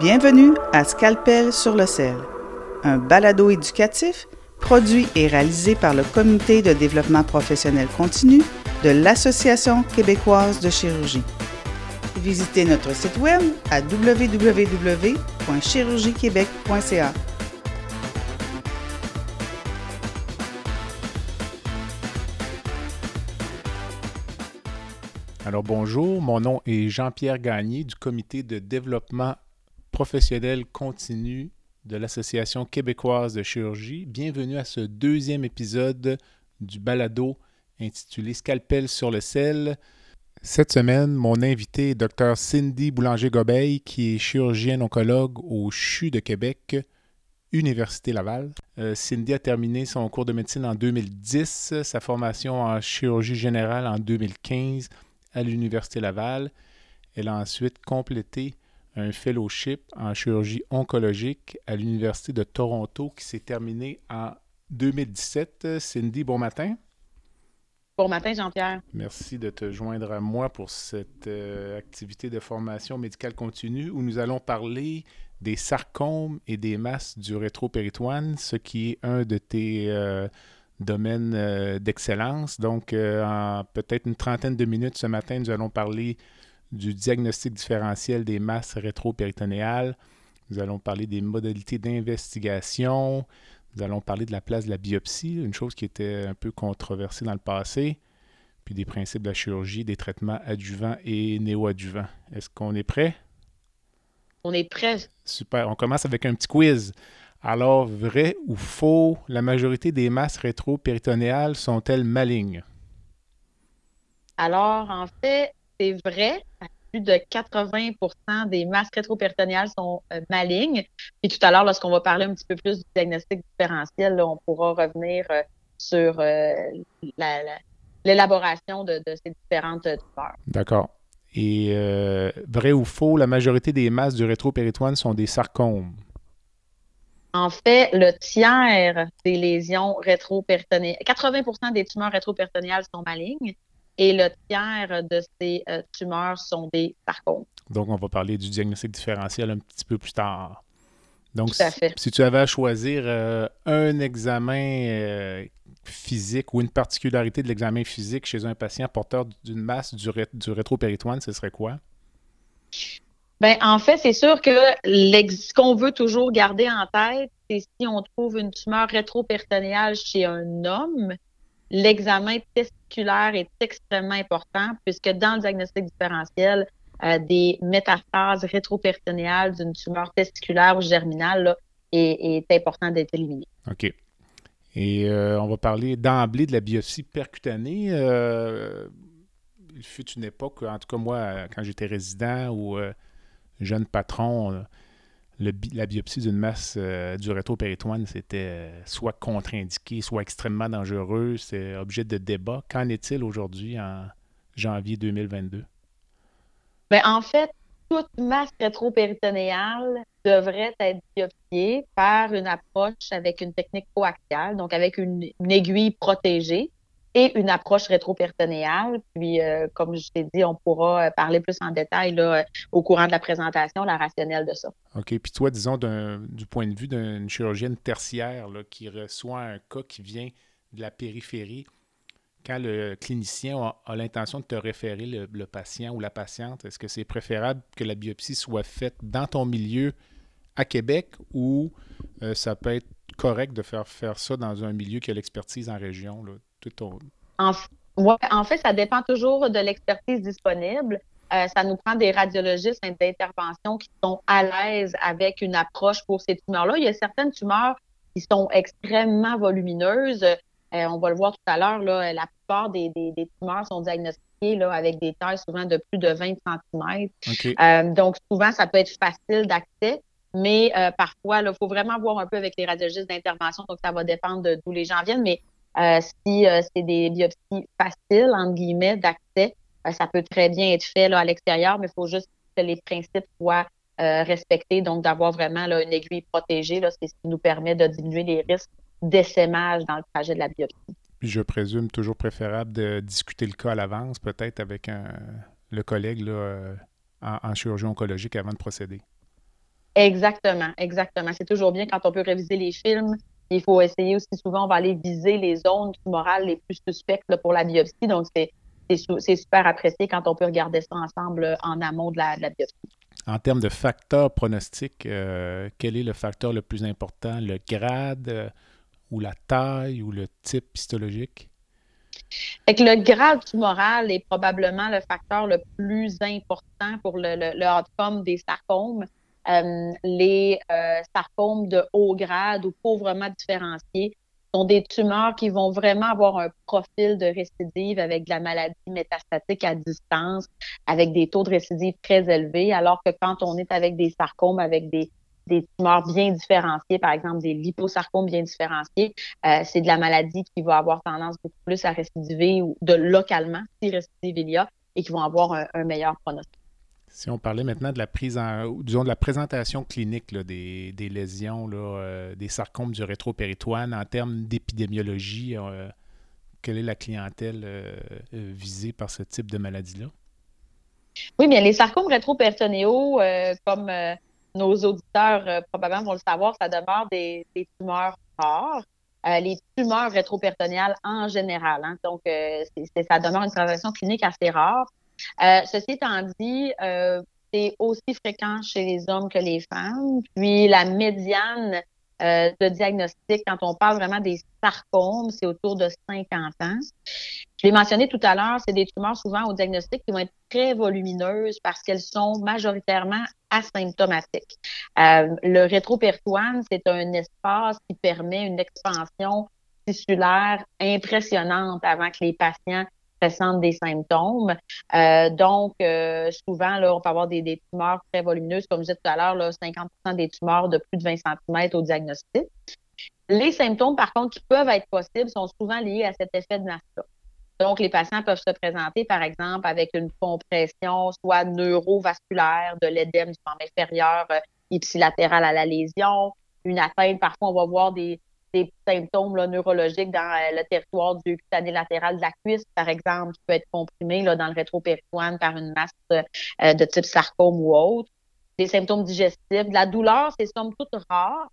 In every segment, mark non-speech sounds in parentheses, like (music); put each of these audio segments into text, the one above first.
Bienvenue à Scalpel sur le sel, un balado éducatif produit et réalisé par le Comité de développement professionnel continu de l'Association québécoise de chirurgie. Visitez notre site web à www.chirurgiequebec.ca. Alors bonjour, mon nom est Jean-Pierre Gagné du comité de développement professionnel continu de l'Association québécoise de chirurgie. Bienvenue à ce deuxième épisode du balado intitulé Scalpel sur le sel. Cette semaine, mon invité est Dr Cindy Boulanger-Gobeil, qui est chirurgienne oncologue au CHU de Québec, Université Laval. Euh, Cindy a terminé son cours de médecine en 2010, sa formation en chirurgie générale en 2015 à l'Université Laval. Elle a ensuite complété un fellowship en chirurgie oncologique à l'Université de Toronto qui s'est terminé en 2017. Cindy, bon matin. Bon matin, Jean-Pierre. Merci de te joindre à moi pour cette euh, activité de formation médicale continue où nous allons parler des sarcomes et des masses du rétropéritoine, ce qui est un de tes euh, domaine euh, d'excellence. Donc, en peut-être une trentaine de minutes ce matin, nous allons parler du diagnostic différentiel des masses rétropéritonéales. Nous allons parler des modalités d'investigation. Nous allons parler de la place de la biopsie, une chose qui était un peu controversée dans le passé. Puis des principes de la chirurgie, des traitements adjuvants et néoadjuvants. Est-ce qu'on est prêt? On est prêt. Super. On commence avec un petit quiz. Alors, vrai ou faux, la majorité des masses rétro-péritonéales sont-elles malignes? Alors, en fait, c'est vrai. Plus de 80% des masses rétro-péritonéales sont euh, malignes. Puis tout à l'heure, lorsqu'on va parler un petit peu plus du diagnostic différentiel, on pourra revenir euh, sur euh, l'élaboration de, de, ces différentes tumeurs. D'accord. Et vrai ou faux, la majorité des masses du rétropéritoine sont des sarcomes? En fait, le tiers des lésions rétropéritonéales, 80% des tumeurs rétropéritonéales sont malignes et le tiers de ces euh, tumeurs sont des sarcomes. Donc, on va parler du diagnostic différentiel un petit peu plus tard. Donc, Tout à fait. Si, tu avais à choisir euh, un examen euh, physique ou une particularité de l'examen physique chez un patient porteur d'une masse du, ré du rétropéritoine, ce serait quoi? Ben, en fait, c'est sûr que ce qu'on veut toujours garder en tête, c'est si on trouve une tumeur rétropéritonéale chez un homme, l'examen testiculaire est extrêmement important puisque dans le diagnostic différentiel, euh, des métastases rétropéritonéales d'une tumeur testiculaire ou germinale est, important d'être éliminé. OK. Et euh, on va parler d'emblée de la biopsie percutanée. Euh, il fut une époque, en tout cas moi, quand j'étais résident ou jeune patron, euh, la biopsie d'une masse euh, du rétropéritoine, c'était euh, soit contre-indiqué, soit extrêmement dangereux. C'est objet de débat. Qu'en est-il aujourd'hui en janvier 2022? Bien, en fait, toute masse rétropéritonéale devrait être biopsiée par une approche avec une technique coaxiale, donc avec une aiguille protégée et une approche rétro-peritonéale. Puis, euh, comme je t'ai dit, on pourra euh, parler plus en détail là, euh, au courant de la présentation, la rationnelle de ça. OK. Puis toi, disons, du point de vue d'une chirurgienne tertiaire là, qui reçoit un cas qui vient de la périphérie, quand le clinicien a, l'intention de te référer le, patient ou la patiente, est-ce que c'est préférable que la biopsie soit faite dans ton milieu à Québec ou ça peut être correct de faire, faire ça dans un milieu qui a l'expertise en région? Là? En, en fait, ça dépend toujours de l'expertise disponible. Euh, ça nous prend des radiologistes d'intervention qui sont à l'aise avec une approche pour ces tumeurs-là. Il y a certaines tumeurs qui sont extrêmement volumineuses. Euh, on va le voir tout à l'heure, la plupart des, tumeurs sont diagnostiquées là, avec des tailles souvent de plus de 20 cm. Euh, donc, souvent, ça peut être facile d'accès, mais parfois, il faut vraiment voir un peu avec les radiologistes d'intervention. Donc, ça va dépendre d'où les gens viennent. Mais si euh, c'est des biopsies faciles, entre guillemets, d'accès, euh, ça peut très bien être fait là, à l'extérieur, mais il faut juste que les principes soient respectés, donc d'avoir vraiment là, une aiguille protégée. C'est ce qui nous permet de diminuer les risques d'essaimage dans le trajet de la biopsie. Puis je présume toujours préférable de discuter le cas à l'avance, peut-être avec un, le collègue là, en, en, chirurgie oncologique avant de procéder. Exactement, exactement. C'est toujours bien quand on peut réviser les films. Il faut essayer aussi souvent, on va aller viser les zones tumorales les plus suspectes pour la biopsie. Donc, c'est c'est super apprécié quand on peut regarder ça ensemble en amont de la, biopsie. En termes de facteurs pronostiques, euh, quel est le facteur le plus important? Le grade euh, ou la taille ou le type histologique? le grade tumoral est probablement le facteur le plus important pour le, le, outcome des sarcomes. Euh, les sarcomes de haut grade ou pauvrement différenciés sont des tumeurs qui vont vraiment avoir un profil de récidive avec de la maladie métastatique à distance, avec des taux de récidive très élevés, alors que quand on est avec des sarcomes, avec des, des tumeurs bien différenciées, par exemple des liposarcomes bien différenciés, euh, c'est de la maladie qui va avoir tendance beaucoup plus à récidiver ou de localement, si récidive il y a, et qui vont avoir un meilleur pronostic. Si on parlait maintenant de la prise en, disons de la présentation clinique des, lésions, euh, des sarcomes du rétropéritoine en termes d'épidémiologie, euh, quelle est la clientèle euh, visée par ce type de maladie-là? Oui, bien les sarcomes rétropéritonéaux, comme nos auditeurs probablement vont le savoir, ça demeure des, tumeurs rares. les tumeurs rétropéritonéales en général. Hein. donc, ça demeure une présentation clinique assez rare. Euh, ceci étant dit, euh, c'est aussi fréquent chez les hommes que les femmes. Puis la médiane euh, de diagnostic, quand on parle vraiment des sarcomes, c'est autour de 50 ans. Je l'ai mentionné tout à l'heure, c'est des tumeurs souvent au diagnostic qui vont être très volumineuses parce qu'elles sont majoritairement asymptomatiques. le rétropertoine, c'est un espace qui permet une expansion tissulaire impressionnante avant que les patients des symptômes. Euh, donc, euh, souvent, là, on peut avoir des, tumeurs très volumineuses, comme je disais tout à l'heure, 50% des tumeurs de plus de 20 cm au diagnostic. Les symptômes, par contre, qui peuvent être possibles, sont souvent liés à cet effet de masse-là. Donc, les patients peuvent se présenter, par exemple, avec une compression soit neurovasculaire de l'édème du membre inférieur euh, ipsilatéral à la lésion, une atteinte, parfois on va voir des, des symptômes neurologiques dans euh, le territoire du cutané latéral de la cuisse, par exemple, qui peut être comprimé là, dans le rétropéritoine par une masse euh, de type sarcome ou autre. Des symptômes digestifs. La douleur, c'est somme toute rare.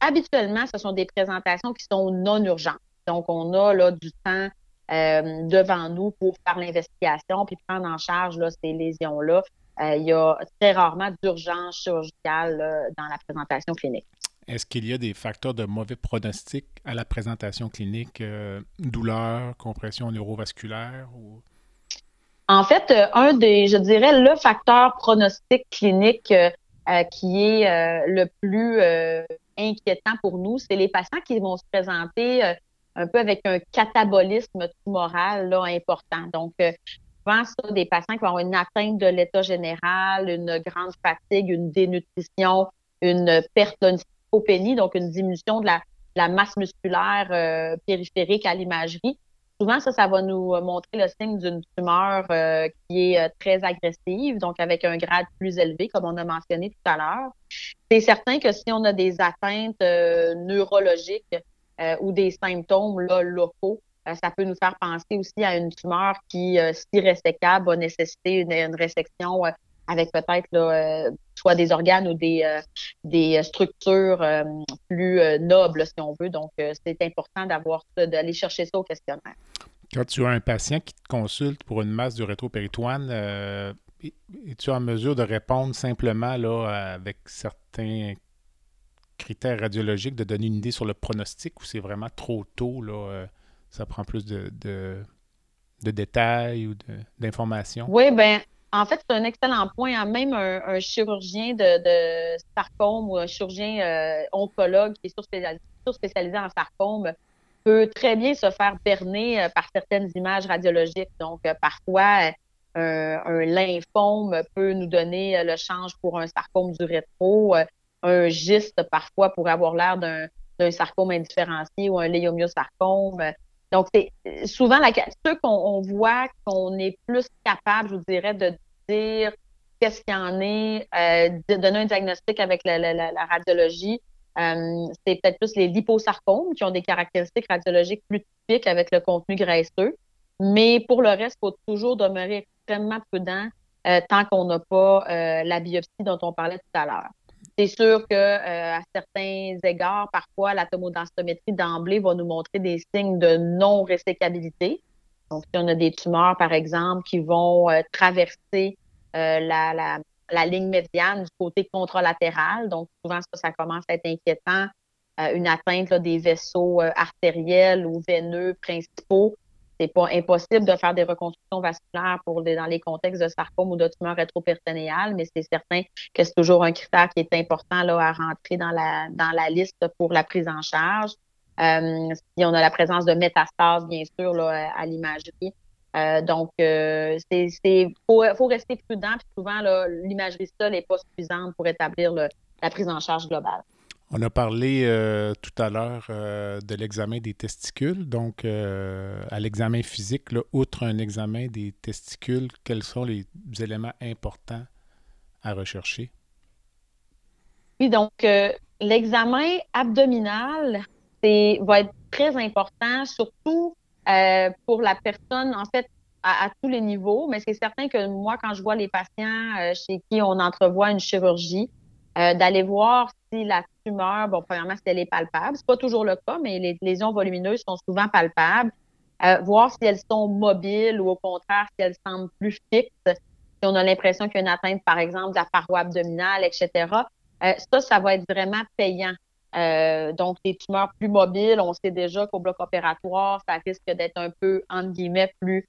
Habituellement, ce sont des présentations qui sont non urgentes. Donc, on a là, du temps euh, devant nous pour faire l'investigation puis prendre en charge là, ces lésions-là. il y a très rarement d'urgence chirurgicale dans la présentation clinique. Est-ce qu'il y a des facteurs de mauvais pronostic à la présentation clinique, euh, douleur, compression neurovasculaire ou... En fait, euh, un des, je dirais, le facteur pronostic clinique euh, qui est le plus inquiétant pour nous, c'est les patients qui vont se présenter un peu avec un catabolisme tumoral important. Donc, souvent, ça, des patients qui vont avoir une atteinte de l'état général, une grande fatigue, une dénutrition, une perte donc une diminution de la, masse musculaire euh, périphérique à l'imagerie. Souvent, ça, ça va nous montrer le signe d'une tumeur euh, qui est euh, très agressive, donc avec un grade plus élevé, comme on a mentionné tout à l'heure. C'est certain que si on a des atteintes neurologiques ou des symptômes là, locaux, ça peut nous faire penser aussi à une tumeur qui, si résécable, va nécessiter une, une résection avec peut-être euh, soit des organes ou des, euh, des structures euh, plus nobles, si on veut. Donc, c'est important d'avoir d'aller chercher ça au questionnaire. Quand tu as un patient qui te consulte pour une masse du rétropéritoine, es-tu en mesure de répondre simplement là, avec certains critères radiologiques, de donner une idée sur le pronostic ou c'est vraiment trop tôt? Là, ça prend plus de, de, de détails ou d'informations? Oui, bien, en fait, c'est un excellent point. Hein. Même un, chirurgien de, sarcome ou un chirurgien euh, oncologue qui est surspécialisé, en sarcome peut très bien se faire berner euh, par certaines images radiologiques. Donc, euh, parfois, un lymphome peut nous donner le change pour un sarcome du rétro. un giste, parfois, pourrait avoir l'air d'un sarcome indifférencié ou un léomyosarcome. Donc, c'est souvent la, ceux qu'on voit qu'on est plus capable, je vous dirais, de dire qu'est-ce qu'il y en est, euh, de donner un diagnostic avec la, radiologie. Euh, c'est peut-être plus les liposarcomes qui ont des caractéristiques radiologiques plus typiques avec le contenu graisseux. Mais pour le reste, il faut toujours demeurer extrêmement prudent euh, tant qu'on n'a pas la biopsie dont on parlait tout à l'heure. C'est sûr que à certains égards, parfois, la tomodensitométrie d'emblée va nous montrer des signes de non-résécabilité. Donc, si on a des tumeurs, par exemple, qui vont traverser la, la, ligne médiane du côté contralatéral, donc souvent ça, ça commence à être inquiétant. une atteinte des vaisseaux artériels ou veineux principaux, c'est pas impossible de faire des reconstructions vasculaires pour dans les contextes de sarcome ou de tumeur rétropéritonéale, mais c'est certain que c'est toujours un critère qui est important là, à rentrer dans la, dans la liste pour la prise en charge. Euh, si on a la présence de métastases, bien sûr, là, à l'imagerie. Euh, donc, euh, faut, faut, rester prudent. Puis souvent, l'imagerie seule n'est pas suffisante pour établir la prise en charge globale. On a parlé euh, tout à l'heure euh, de l'examen des testicules. Donc, euh, à l'examen physique, outre un examen des testicules, quels sont les éléments importants à rechercher? Oui, donc, l'examen abdominal va être très important, surtout pour la personne, en fait, à, tous les niveaux. Mais c'est certain que moi, quand je vois les patients chez qui on entrevoit une chirurgie, d'aller voir si la tumeur, bon, premièrement, si elle est palpable. C'est pas toujours le cas, mais les lésions volumineuses sont souvent palpables. Euh, voir si elles sont mobiles ou au contraire, si elles semblent plus fixes. Si on a l'impression qu'il y a une atteinte, par exemple, de la paroi abdominale, etc. Euh, ça, ça va être vraiment payant. donc, les tumeurs plus mobiles, on sait déjà qu'au bloc opératoire, ça risque d'être un peu, entre guillemets, plus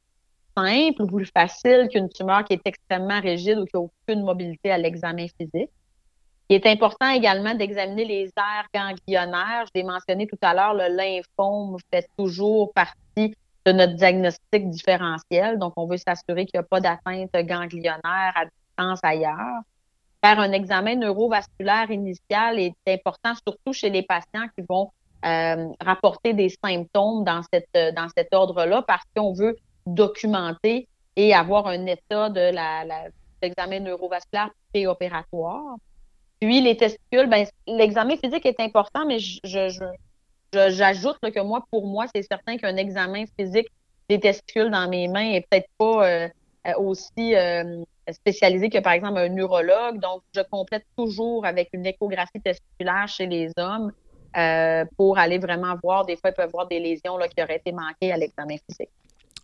simple ou plus facile qu'une tumeur qui est extrêmement rigide ou qui n'a aucune mobilité à l'examen physique. Il est important également d'examiner les aires ganglionnaires. Je l'ai mentionné tout à l'heure, le lymphome fait toujours partie de notre diagnostic différentiel. Donc, on veut s'assurer qu'il n'y a pas d'atteinte ganglionnaire à distance ailleurs. Faire un examen neurovasculaire initial est important, surtout chez les patients qui vont euh, rapporter des symptômes dans, cette, dans cet ordre-là, parce qu'on veut documenter et avoir un état de l'examen neurovasculaire préopératoire. Puis les testicules, ben, l'examen physique est important, mais je, j'ajoute que moi, pour moi, c'est certain qu'un examen physique des testicules dans mes mains est peut-être pas euh, euh, aussi euh, spécialisé que, par exemple, un neurologue. Donc, je complète toujours avec une échographie testiculaire chez les hommes pour aller vraiment voir. Des fois, ils peuvent voir des lésions là, qui auraient été manquées à l'examen physique.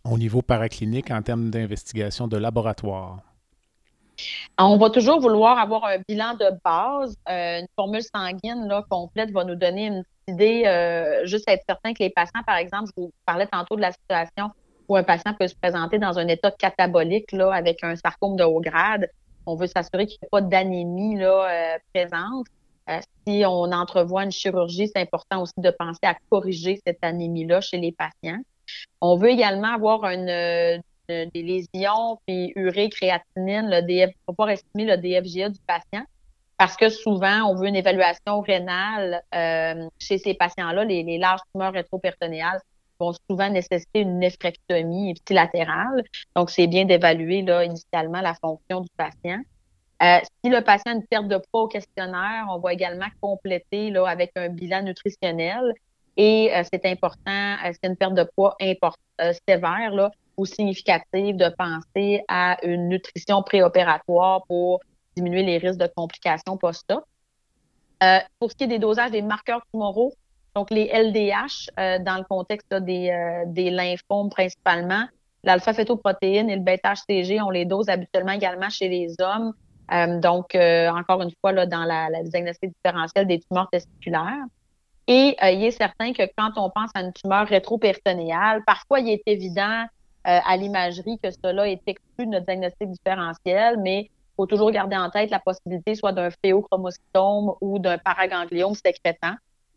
Au niveau paraclinique, en termes d'investigation de laboratoire, on va toujours vouloir avoir un bilan de base. Euh, une formule sanguine complète va nous donner une idée, euh, juste être certain que les patients, par exemple, je vous parlais tantôt de la situation où un patient peut se présenter dans un état catabolique là, avec un sarcome de haut grade. On veut s'assurer qu'il n'y a pas d'anémie euh, présente. si on entrevoit une chirurgie, c'est important aussi de penser à corriger cette anémie-là chez les patients. On veut également avoir une des lésions, puis urée, créatinine, le DF, faut pas estimer le DFGA du patient parce que souvent, on veut une évaluation rénale euh, chez ces patients-là. Les, larges tumeurs rétroperitonéales vont souvent nécessiter une néphrectomie latérale. Donc, c'est bien d'évaluer là, initialement la fonction du patient. Euh, si le patient a une perte de poids au questionnaire, on va également compléter là, avec un bilan nutritionnel. Et euh, c'est important, c'est une perte de poids sévère, là, significative de penser à une nutrition préopératoire pour diminuer les risques de complications post-op. Euh, pour ce qui est des dosages des marqueurs tumoraux, donc les LDH, euh, dans le contexte des, euh, des lymphomes principalement, l'alpha-fétoprotéine et le bêta-HCG, on les dose habituellement également chez les hommes. donc, encore une fois, là, dans la, diagnostic différentielle des tumeurs testiculaires. Et il est certain que quand on pense à une tumeur rétropéritonéale, parfois il est évident à l'imagerie que cela est exclu de notre diagnostic différentiel, mais il faut toujours garder en tête la possibilité soit d'un phéochromocytome ou d'un paragangliome sécrétant.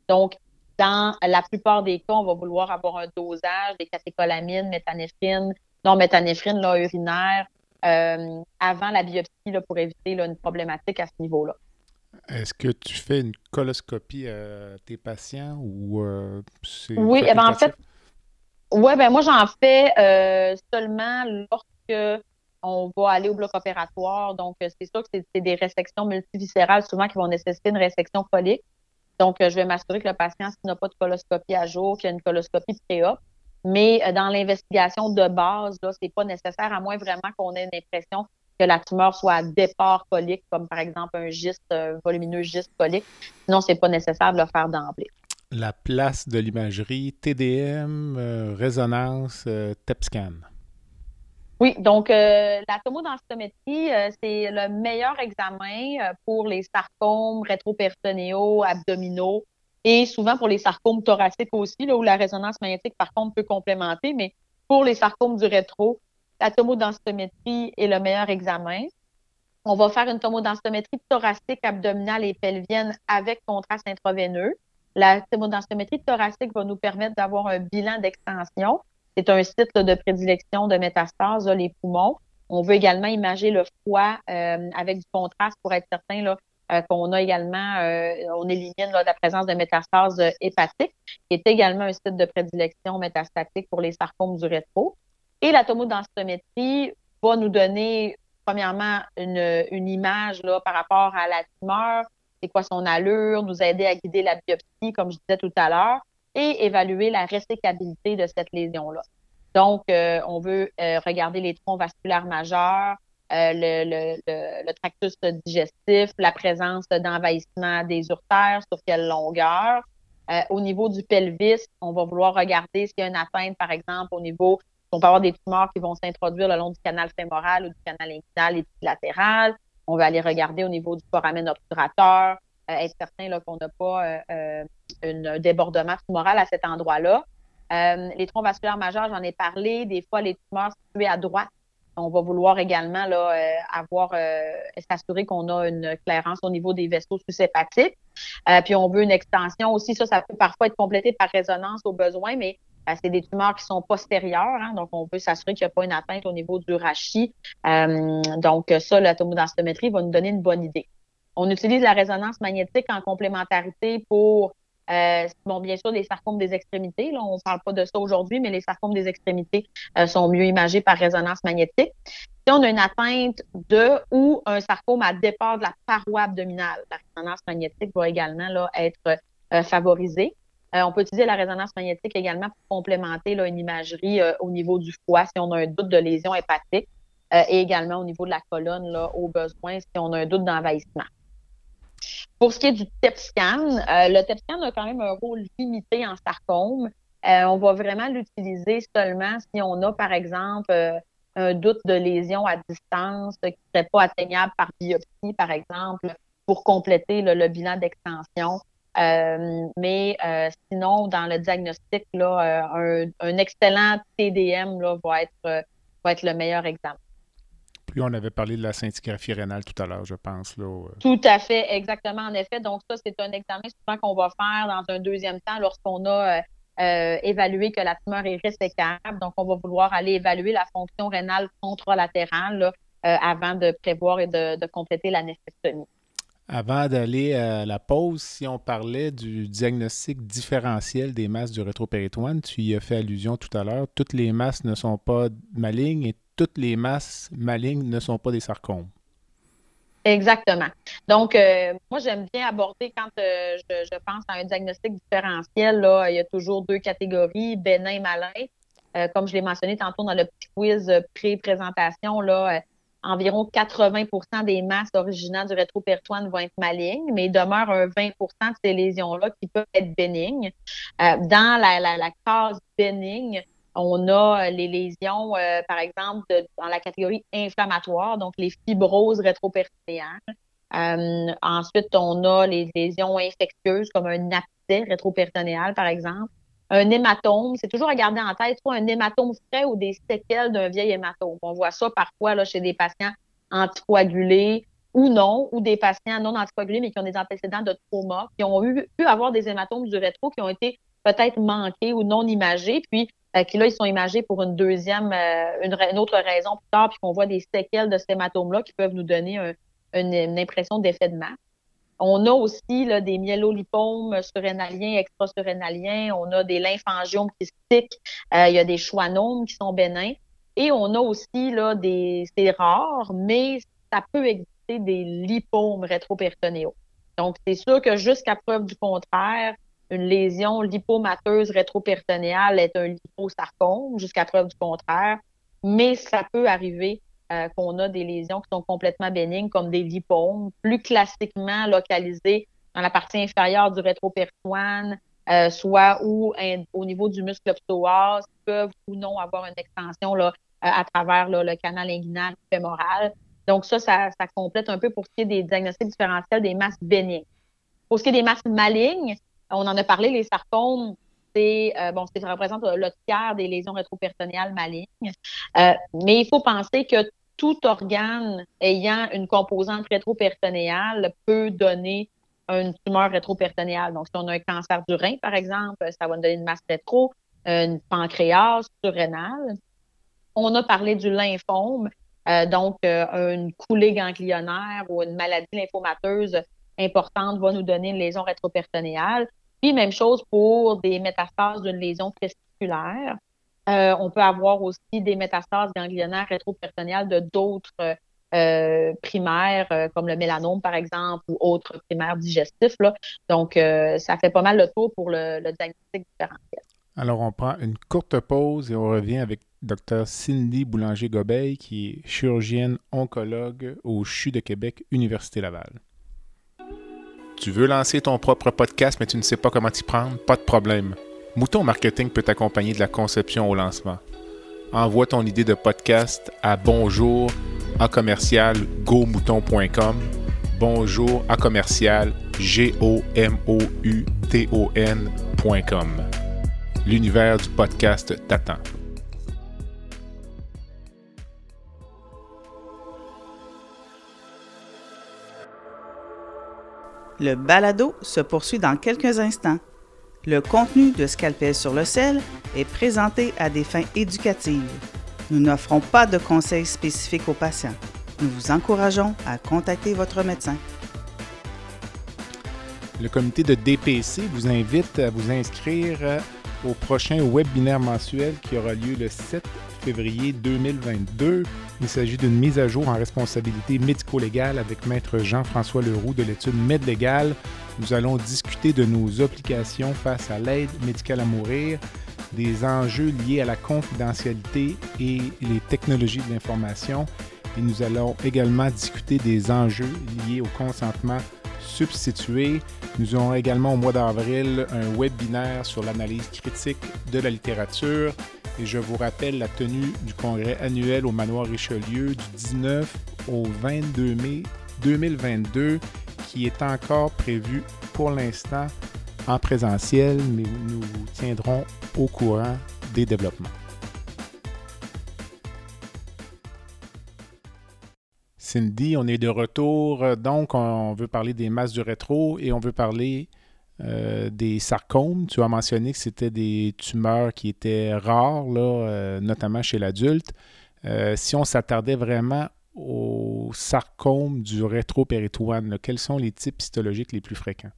Donc, dans la plupart des cas, on va vouloir avoir un dosage des catécholamines, méthanéphrine, non méthanéphrine là, urinaire euh, avant la biopsie là, pour éviter là, une problématique à ce niveau-là. Est-ce que tu fais une coloscopie à tes patients ou euh, c'est Oui, eh ben, en fait, oui, ben moi, j'en fais euh, seulement lorsque on va aller au bloc opératoire. Donc, euh, c'est sûr que c'est des résections multiviscérales souvent qui vont nécessiter une résection colique. Donc, euh, je vais m'assurer que le patient, s'il n'a pas de coloscopie à jour, qu'il a une coloscopie pré-op. Mais dans l'investigation de base, là, c'est pas nécessaire, à moins vraiment qu'on ait une impression que la tumeur soit à départ colique, comme par exemple un giste, un volumineux giste colique. Sinon, c'est pas nécessaire de le faire d'emblée. La place de l'imagerie, TDM, euh, résonance, euh, TEPSCAN. Oui, donc euh, la tomodensitométrie, c'est le meilleur examen pour les sarcomes rétropéritonéaux, abdominaux et souvent pour les sarcomes thoraciques aussi, là, où la résonance magnétique, par contre, peut complémenter, mais pour les sarcomes du rétro, la tomodensitométrie est le meilleur examen. On va faire une tomodensitométrie thoracique, abdominale et pelvienne avec contraste intraveineux. La tomodensitométrie thoracique va nous permettre d'avoir un bilan d'extension. C'est un site de prédilection de métastase, les poumons. On veut également imager le foie euh, avec du contraste pour être certain là, euh, qu'on a également, euh, on élimine la présence de métastases hépatiques, qui est également un site de prédilection métastatique pour les sarcomes du rétro. Et la tomodensitométrie va nous donner, premièrement, une, une image là, par rapport à la tumeur, c'est quoi son allure, nous aider à guider la biopsie, comme je disais tout à l'heure, et évaluer la résécabilité de cette lésion-là. Donc, euh, on veut regarder les troncs vasculaires majeurs, euh, le, tractus digestif, la présence d'envahissement des urtères, sur quelle longueur. Euh, au niveau du pelvis, on va vouloir regarder s'il y a une atteinte, par exemple, au niveau, on peut avoir des tumeurs qui vont s'introduire le long du canal fémoral ou du canal inguinal et latéral. On va aller regarder au niveau du foramen obturateur, euh, être certain qu'on n'a pas un débordement tumoral à cet endroit-là. les troncs vasculaires majeurs, j'en ai parlé. Des fois, les tumeurs situées à droite on va vouloir également là, euh, avoir euh, s'assurer qu'on a une clairance au niveau des vaisseaux sous-hépatiques. Euh, puis on veut une extension aussi. Ça, ça peut parfois être complété par résonance au besoin, mais c'est des tumeurs qui sont postérieures. Hein, donc, on veut s'assurer qu'il n'y a pas une atteinte au niveau du rachis. donc, ça, la tomodensitométrie va nous donner une bonne idée. On utilise la résonance magnétique en complémentarité pour euh, bon, bien sûr, les sarcomes des extrémités, là, on ne parle pas de ça aujourd'hui, mais les sarcomes des extrémités euh, sont mieux imagés par résonance magnétique. Si on a une atteinte de ou un sarcome à départ de la paroi abdominale, la résonance magnétique va également là, être euh, favorisée. On peut utiliser la résonance magnétique également pour complémenter une imagerie au niveau du foie si on a un doute de lésion hépatique et également au niveau de la colonne au besoin si on a un doute d'envahissement. Pour ce qui est du TEP scan, euh, le TEP scan a quand même un rôle limité en sarcome. Euh, on va vraiment l'utiliser seulement si on a, par exemple, euh, un doute de lésion à distance qui ne serait pas atteignable par biopsie, par exemple, pour compléter le bilan d'extension. Mais sinon, dans le diagnostic, là, un, excellent TDM là, va, être, va être le meilleur exemple on avait parlé de la scintigraphie rénale tout à l'heure, je pense. Là, euh. Tout à fait, exactement, en effet. Donc, ça, c'est un examen souvent qu'on va faire dans un deuxième temps lorsqu'on a euh, euh, évalué que la tumeur est résécable. Donc, on va vouloir aller évaluer la fonction rénale contralatérale avant de prévoir et de, compléter la néphrectomie. Avant d'aller à la pause, si on parlait du diagnostic différentiel des masses du rétropéritoine, tu y as fait allusion tout à l'heure. Toutes les masses ne sont pas malignes et toutes les masses malignes ne sont pas des sarcomes. Exactement. Donc, euh, moi, j'aime bien aborder quand euh, je, pense à un diagnostic différentiel, là, il y a toujours deux catégories, bénin et malin. Euh, comme je l'ai mentionné tantôt dans le petit quiz pré-présentation, là, environ 80% des masses originaires du rétropéritoine vont être malignes, mais il demeure un 20% de ces lésions-là qui peuvent être bénignes. dans la, la, case bénigne, on a euh, les lésions, euh, par exemple, dans la catégorie inflammatoire, donc les fibroses rétropéritonéales. Euh, ensuite, on a les lésions infectieuses comme un abcès rétropéritonéal, par exemple. Un hématome, c'est toujours à garder en tête, soit un hématome frais ou des séquelles d'un vieil hématome. On voit ça parfois là, chez des patients anticoagulés ou non, ou des patients non anticoagulés, mais qui ont des antécédents de trauma, qui ont pu avoir des hématomes du rétro qui ont été peut-être manqués ou non imagés, puis euh, qui là, ils sont imagés pour une deuxième, euh, une, autre raison plus tard, puis qu'on voit des séquelles de ces hématomes-là qui peuvent nous donner une, impression d'effet de masse. On a aussi des myélolipomes surrénaliens, extra-surrénaliens. On a des lymphangiomes kystiques. Euh, il y a des schwannomes qui sont bénins. Et on a aussi là, des. C'est rare, mais ça peut exister des lipomes rétropéritonéaux. Donc, c'est sûr que jusqu'à preuve du contraire, une lésion lipomateuse rétropéritonéale est un liposarcome, jusqu'à preuve du contraire, mais ça peut arriver qu'on a des lésions qui sont complètement bénignes, comme des lipomes, plus classiquement localisées dans la partie inférieure du rétropertoine, euh, soit ou au niveau du muscle psoas, peuvent ou non avoir une extension là, euh, à travers le canal inguinal fémoral. Donc ça, ça, complète un peu pour ce qui est des diagnostics différentiels des masses bénignes. Pour ce qui est des masses malignes, on en a parlé, les sarcomes, c'est euh, bon, ça représente le tiers des lésions rétroperitonéales malignes. mais il faut penser que tout organe ayant une composante rétroperitonéale peut donner une tumeur rétroperitonéale. Donc, si on a un cancer du rein, par exemple, ça va nous donner une masse rétro, une pancréas surrénale. On a parlé du lymphome, euh, donc euh, une coulée ganglionnaire ou une maladie lymphomateuse importante va nous donner une lésion rétroperitonéale. Puis, même chose pour des métastases d'une lésion testiculaire. Euh, on peut avoir aussi des métastases ganglionnaires rétroperitonéales de d'autres euh, primaires, euh, comme le mélanome, par exemple, ou autres primaires digestifs. Là. Donc, euh, ça fait pas mal le tour pour le, diagnostic différentiel. Alors, on prend une courte pause et on revient avec Dr. Cindy Boulanger-Gobeil, qui est chirurgienne oncologue au CHU de Québec, Université Laval. Tu veux lancer ton propre podcast, mais tu ne sais pas comment t'y prendre? Pas de problème. Mouton Marketing peut t'accompagner de la conception au lancement. Envoie ton idée de podcast à bonjour à commercial gomouton.com. Bonjour à commercial. L'univers du podcast t'attend. Le balado se poursuit dans quelques instants. Le contenu de Scalpel sur le sel est présenté à des fins éducatives. Nous n'offrons pas de conseils spécifiques aux patients. Nous vous encourageons à contacter votre médecin. Le comité de DPC vous invite à vous inscrire au prochain webinaire mensuel qui aura lieu le 7 février 2022. Il s'agit d'une mise à jour en responsabilité médico-légale avec maître Jean-François Leroux de l'étude MedLégal. Nous allons discuter de nos applications face à l'aide médicale à mourir, des enjeux liés à la confidentialité et les technologies de l'information. Et nous allons également discuter des enjeux liés au consentement substitué. Nous aurons également au mois d'avril un webinaire sur l'analyse critique de la littérature. Et je vous rappelle la tenue du congrès annuel au Manoir Richelieu du 19 au 22 mai 2022 qui est encore prévu pour l'instant en présentiel, mais nous vous tiendrons au courant des développements. Cindy, on est de retour. Donc, on veut parler des masses du rétro et on veut parler euh, des sarcomes. Tu as mentionné que c'était des tumeurs qui étaient rares, là, euh, notamment chez l'adulte. Euh, si on s'attardait vraiment aux sarcomes du rétropéritoine, quels sont les types histologiques les plus fréquents?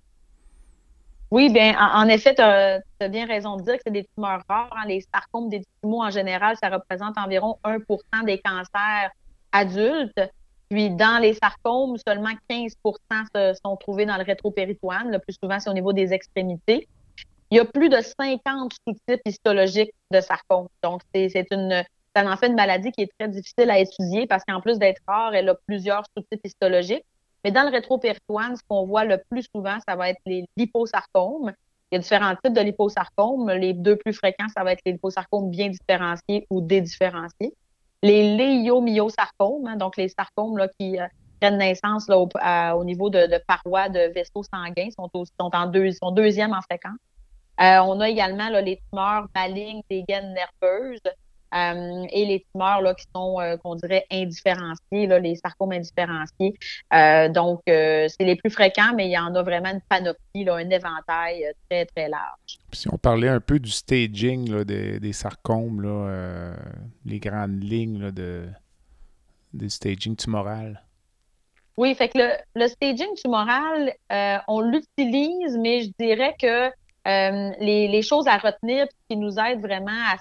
Oui, bien, en, effet, tu as, bien raison de dire que c'est des tumeurs rares. Hein. Les sarcomes des tumeurs en général, ça représente environ 1% des cancers adultes. Puis dans les sarcomes, seulement 15 se sont trouvés dans le rétropéritoine. Le plus souvent, c'est au niveau des extrémités. Il y a plus de 50 sous-types histologiques de sarcome. Donc, c'est une, en fait une maladie qui est très difficile à étudier parce qu'en plus d'être rare, elle a plusieurs sous-types histologiques. Mais dans le rétropéritoine, ce qu'on voit le plus souvent, ça va être les liposarcomes. Il y a différents types de liposarcomes. Les deux plus fréquents, ça va être les liposarcomes bien différenciés ou dédifférenciés. Les léiomyosarcomes, hein, donc les sarcomes qui euh, prennent naissance au, niveau de, parois de vaisseaux sanguins, sont, sont, en deux, sont deuxième en fréquence. Euh, on a également les tumeurs malignes des gaines nerveuses, euh, et les tumeurs là, qui sont, euh, qu'on dirait, indifférenciées, là, les sarcomes indifférenciés. Euh, donc, c'est les plus fréquents, mais il y en a vraiment une panoplie, là, un éventail très, très large. si on parlait un peu du staging là, des, des, sarcomes, là, les grandes lignes là, de, du staging tumoral. Oui, fait que le, le staging tumoral, on l'utilise, mais je dirais que les, les, choses à retenir qui nous aident vraiment à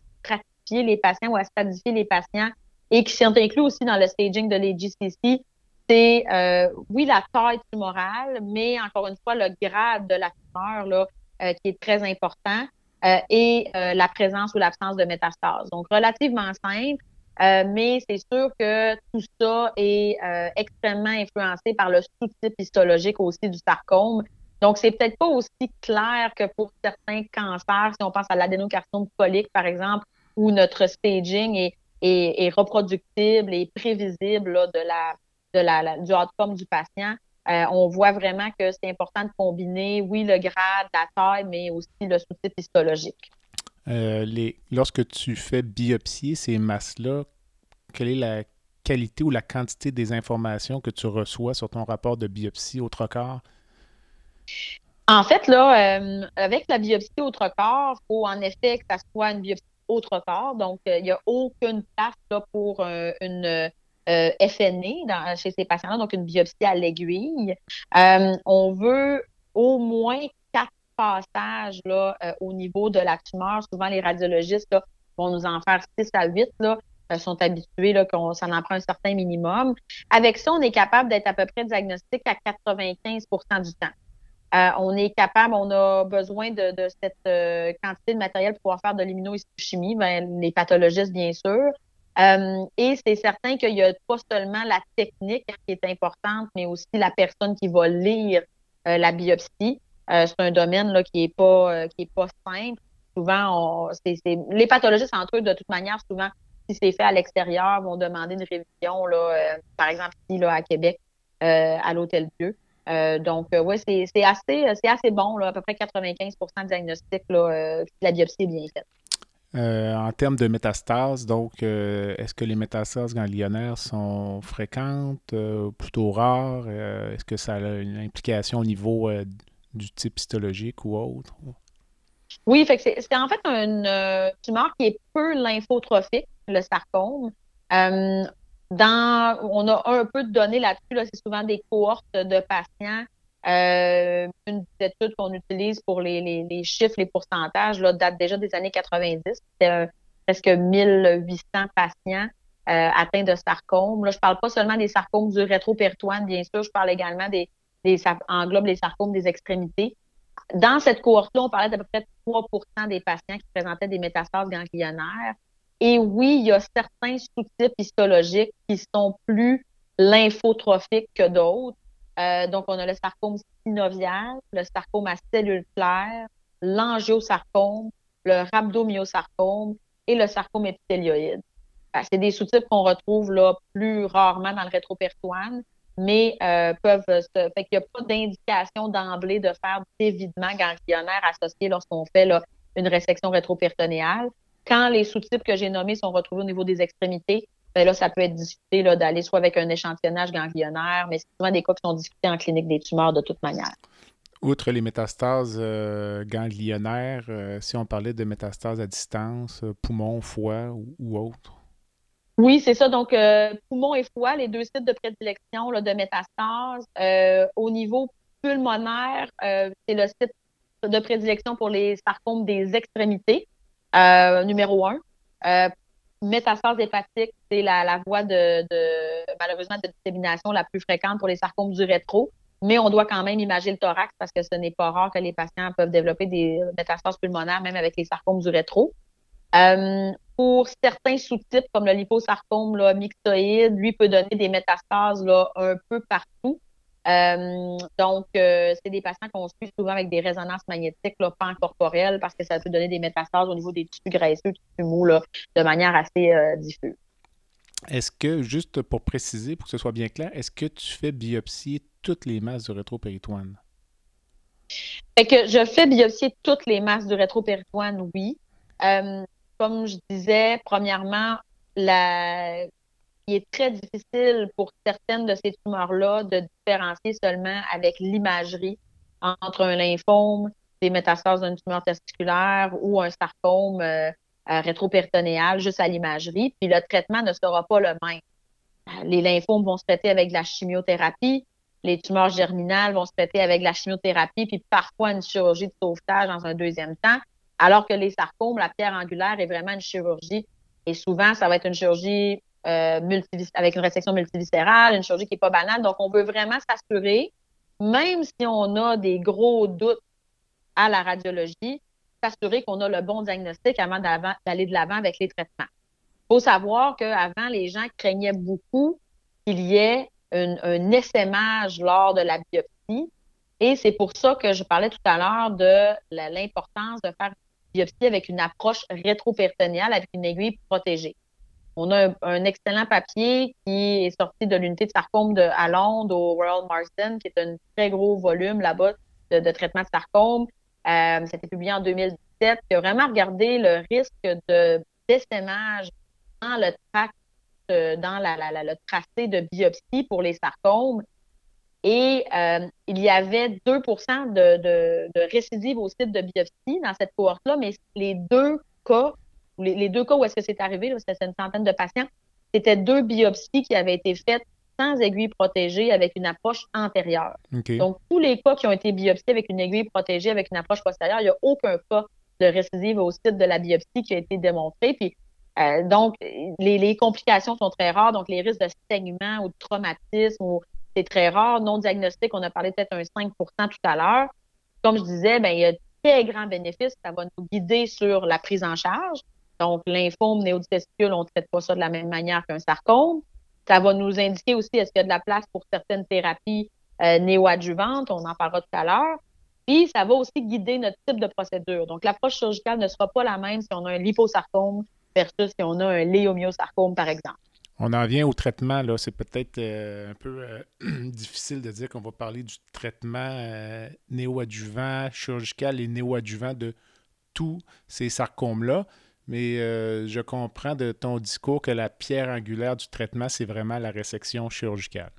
les patients ou à stratifier les patients et qui sont inclus aussi dans le staging de l'AGCC, c'est euh, oui la taille tumorale, mais encore une fois le grade de la tumeur là, euh, qui est très important euh, et la présence ou l'absence de métastase. Donc relativement simple. mais c'est sûr que tout ça est extrêmement influencé par le sous-type histologique aussi du sarcome. Donc, c'est peut-être pas aussi clair que pour certains cancers, si on pense à l'adénocarcinome colique, par exemple, où notre staging est, est, reproductible et prévisible de la, de la, du outcome du patient. Euh, on voit vraiment que c'est important de combiner, oui, le grade, la taille, mais aussi le sous-type histologique. Euh, les, lorsque tu fais biopsier ces masses-là, quelle est la qualité ou la quantité des informations que tu reçois sur ton rapport de biopsie au trocard? En fait, là, euh, avec la biopsie au trocard, il faut en effet que ça soit une biopsie au trocard. Donc, il n'y a aucune place pour une euh, FNE chez ces patients-là, donc une biopsie à l'aiguille. Euh, on veut au moins quatre passages euh, au niveau de la tumeur. Souvent, les radiologistes vont nous en faire six à huit. Là, sont habitués là, qu'on s'en en un certain minimum. Avec ça, on est capable d'être à peu près diagnostique à 95% du temps. On est capable, on a besoin de, cette quantité de matériel pour pouvoir faire de l'immunohistochimie, ben, les pathologistes, bien sûr. Euh, et c'est certain qu'il n'y a pas seulement la technique qui est importante, mais aussi la personne qui va lire euh, la biopsie. Euh, c'est un domaine là, qui n'est pas, qui est pas simple. Souvent, on, les pathologistes entre eux, de toute manière, souvent, si c'est fait à l'extérieur, vont demander une révision, là, par exemple ici là, à Québec, à l'Hôtel Dieu. Donc, oui, c'est, assez, c'est assez bon, là, à peu près 95% de diagnostic, là, la biopsie est bien faite. Euh, en termes de métastases, donc, euh, est-ce que les métastases ganglionnaires sont fréquentes, euh, plutôt rares? est-ce que ça a une implication au niveau du type histologique ou autre? Oui, c'est en fait une tumeur qui est peu lymphotrophique, le sarcome. Dans, on a un peu de données là-dessus. c'est souvent des cohortes de patients euh, une étude qu'on utilise pour les, chiffres, les pourcentages, là, date déjà des années 90. C'était presque 1800 patients euh, atteints de sarcome. Là, je parle pas seulement des sarcomes du rétropéritoine, bien sûr, je parle également des, des englobe les sarcomes des extrémités. Dans cette cohorte-là, on parlait d'à peu près 3% des patients qui présentaient des métastases ganglionnaires. Et oui, il y a certains sous-types histologiques qui sont plus lymphotrophiques que d'autres. Euh, donc, on a le sarcome synovial, le sarcome à cellules claires, l'angiosarcome, le rhabdomyosarcome et le sarcome épithélioïde. C'est des sous-types qu'on retrouve là plus rarement dans le rétropertoine, mais euh, peuvent se... fait n'y a pas d'indication d'emblée de faire d'évidement ganglionnaire associé lorsqu'on fait une résection rétroperitonéale. Quand les sous-types que j'ai nommés sont retrouvés au niveau des extrémités, ben là, ça peut être discuté d'aller soit avec un échantillonnage ganglionnaire, mais c'est souvent des cas qui sont discutés en clinique des tumeurs de toute manière. Outre les métastases euh, ganglionnaires, euh, si on parlait de métastases à distance, euh, poumon, foie ou, autre? Oui, c'est ça. Donc, poumon et foie, les deux sites de prédilection là, de métastases. au niveau pulmonaire, c'est le site de prédilection pour les sarcomes des extrémités, numéro un métastase hépatique, c'est la, voie de, malheureusement de dissémination la plus fréquente pour les sarcomes du rétro. Mais on doit quand même imager le thorax parce que ce n'est pas rare que les patients peuvent développer des métastases pulmonaires, même avec les sarcomes du rétro. Euh, pour certains sous-types, comme le liposarcome là, mixtoïde, lui peut donner des métastases là, un peu partout. Euh, donc, euh, c'est des patients qu'on suit souvent avec des résonances magnétiques là, corporelles parce que ça peut donner des métastases au niveau des tissus graisseux, tissus mous, là, de manière assez euh, diffuse. Est-ce que, juste pour préciser, pour que ce soit bien clair, est-ce que tu fais biopsier toutes les masses du rétropéritoine? Fait que je fais biopsier toutes les masses du rétropéritoine, oui. comme je disais, premièrement, la, il est très difficile pour certaines de ces tumeurs-là de différencier seulement avec l'imagerie entre un lymphome, des métastases d'une tumeur testiculaire ou un sarcome euh, rétropéritonéal juste à l'imagerie. Puis le traitement ne sera pas le même. Les lymphomes vont se traiter avec de la chimiothérapie. Les tumeurs germinales vont se traiter avec de la chimiothérapie, puis parfois une chirurgie de sauvetage dans un deuxième temps. Alors que les sarcomes, la pierre angulaire est vraiment une chirurgie. Et souvent, ça va être une chirurgie euh, avec une résection multiviscérale, une chirurgie qui n'est pas banale. Donc, on veut vraiment s'assurer, même si on a des gros doutes à la radiologie, s'assurer qu'on a le bon diagnostic avant d'aller de l'avant avec les traitements. Il faut savoir qu'avant, les gens craignaient beaucoup qu'il y ait un, essaimage lors de la biopsie. Et c'est pour ça que je parlais tout à l'heure de l'importance de faire une biopsie avec une approche rétro-péritonéale, avec une aiguille protégée. On a un, excellent papier qui est sorti de l'unité de sarcome de, à Londres au World Marsden, qui est un très gros volume là-bas de, traitement de sarcome. Euh, publié en 2017, qui a vraiment regardé le risque de d'essaimage dans le tract, euh, dans la, tracé de biopsie pour les sarcomes. Et euh, il y avait 2 de, de, de récidives au site de biopsie dans cette cohorte-là, mais les deux cas les, deux cas où est-ce que c'est arrivé, c'était une centaine de patients, c'était deux biopsies qui avaient été faites sans aiguille protégée avec une approche antérieure. Donc, tous les cas qui ont été biopsiés avec une aiguille protégée avec une approche postérieure, il n'y a aucun cas de récidive au site de la biopsie qui a été démontré. Puis, euh, donc, les, complications sont très rares. Donc, les risques de saignement ou de traumatisme, c'est très rare. Non diagnostic, on a parlé peut-être un 5 tout à l'heure. Comme je disais, ben, il y a très grand bénéfice. Ça va nous guider sur la prise en charge. Donc, lymphome, néoditesticule, on ne traite pas ça de la même manière qu'un sarcome. Ça va nous indiquer aussi est-ce qu'il y a de la place pour certaines thérapies euh, néoadjuvantes, on en parlera tout à l'heure. Puis, ça va aussi guider notre type de procédure. Donc, l'approche chirurgicale ne sera pas la même si on a un liposarcome versus si on a un léomyosarcome, par exemple. On en vient au traitement. Là, c'est peut-être euh, un peu euh, (clears throat) difficile de dire qu'on va parler du traitement néoadjuvant, chirurgical et néoadjuvant de tous ces sarcomes-là. Mais euh, je comprends de ton discours que la pierre angulaire du traitement, c'est vraiment la résection chirurgicale.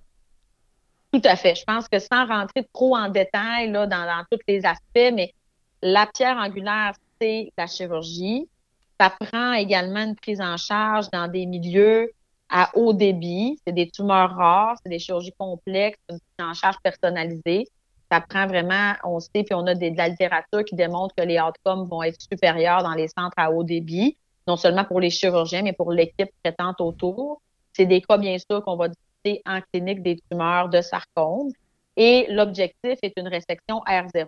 Tout à fait. Je pense que sans rentrer trop en détail là, dans, tous les aspects, mais la pierre angulaire, c'est la chirurgie. Ça prend également une prise en charge dans des milieux à haut débit. C'est des tumeurs rares, c'est des chirurgies complexes, une prise en charge personnalisée ça prend vraiment, on sait, puis on a de la littérature qui démontre que les outcomes vont être supérieurs dans les centres à haut débit, non seulement pour les chirurgiens, mais pour l'équipe traitante autour. C'est des cas, bien sûr, qu'on va discuter en clinique des tumeurs de sarcome. Et l'objectif est une résection R0.